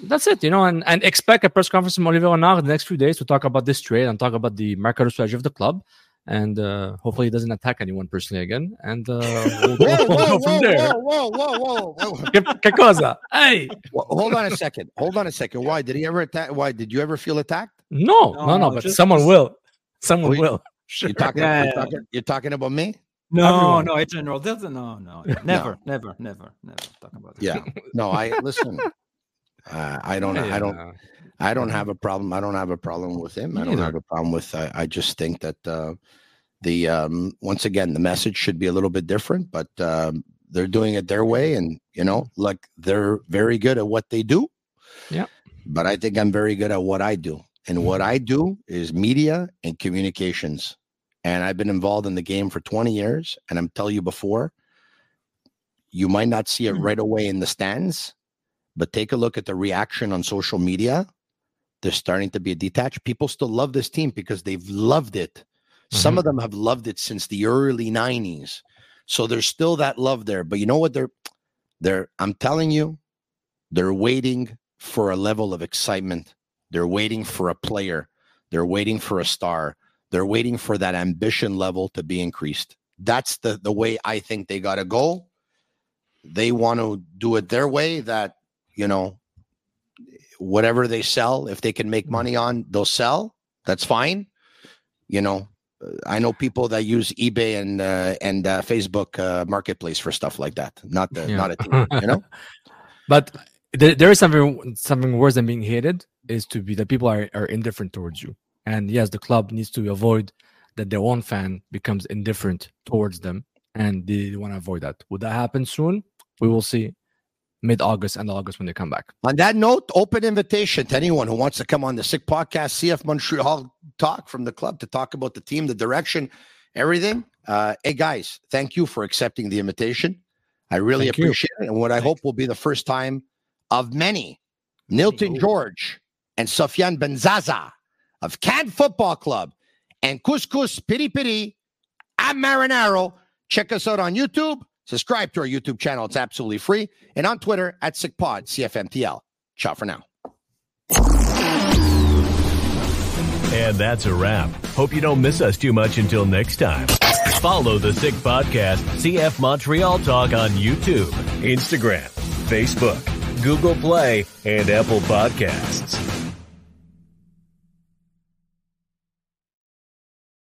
that's it, you know, and, and expect a press conference from Olivier Renard in the next few days to talk about this trade and talk about the market strategy of the club. And uh, hopefully he doesn't attack anyone personally again. And uh, we'll, go- Whoa, we'll whoa, from whoa, there. whoa, whoa, whoa, whoa, whoa. Que, que cosa? Hey! Well, hold on a second. Hold on a second. Why did he ever attack? Why did you ever feel attacked? No, no, no, No, but just- someone just- will. Someone Wait. will. Sure. You're talking, Yeah, you're, talking you're talking about me? No, Everyone. no, in general, doesn't. No, no, never, never, never, never talk about it. Yeah. No, I listen. Uh, I don't. I don't. I don't have a problem. I don't have a problem with him. I don't have a problem with. I, I just think that uh, the um, once again the message should be a little bit different, but um, they're doing it their way, and you know, like they're very good at what they do. Yeah. But I think I'm very good at what I do, and what I do is media and communications. And I've been involved in the game for 20 years, and I'm telling you before, you might not see it right away in the stands, but take a look at the reaction on social media. There's starting to be a detached. People still love this team because they've loved it. Some Mhm. of them have loved it since the early 90s. So there's still that love there. But you know what? They're they're I'm telling you, they're waiting for a level of excitement. They're waiting for a player. They're waiting for a star. They're waiting for that ambition level to be increased. That's the the way I think they gotta go. They want to do it their way that, you know, whatever they sell, if they can make money on, they'll sell. That's fine. You know, I know people that use eBay and uh, and uh, Facebook uh, Marketplace for stuff like that. Not the Yeah. not a team. You know. But there, there is something something worse than being hated is to be that people are, are indifferent towards you. And yes, the club needs to avoid that their own fan becomes indifferent towards them, and they want to avoid that. Would that happen soon? We will see mid August and August when they come back. On that note, open invitation to anyone who wants to come on the Sick Podcast, CF Montreal talk from the club to talk about the team, the direction, everything. Uh, hey guys, thank you for accepting the invitation. I really Thank you. appreciate it. And what I hope will be the first time of many, Nilton Jorge and Sofiane Benzaza of Kan Football Club and Couscous Piri Piri at Marinaro. Check us out on YouTube. Subscribe to our YouTube channel. It's absolutely free. And on Twitter at SickPod, CFMTL. Ciao for now. And that's a wrap. Hope you don't miss us too much until next time. Follow the Sick Podcast, CF Montreal Talk on YouTube, Instagram, Facebook, Google Play, and Apple Podcasts.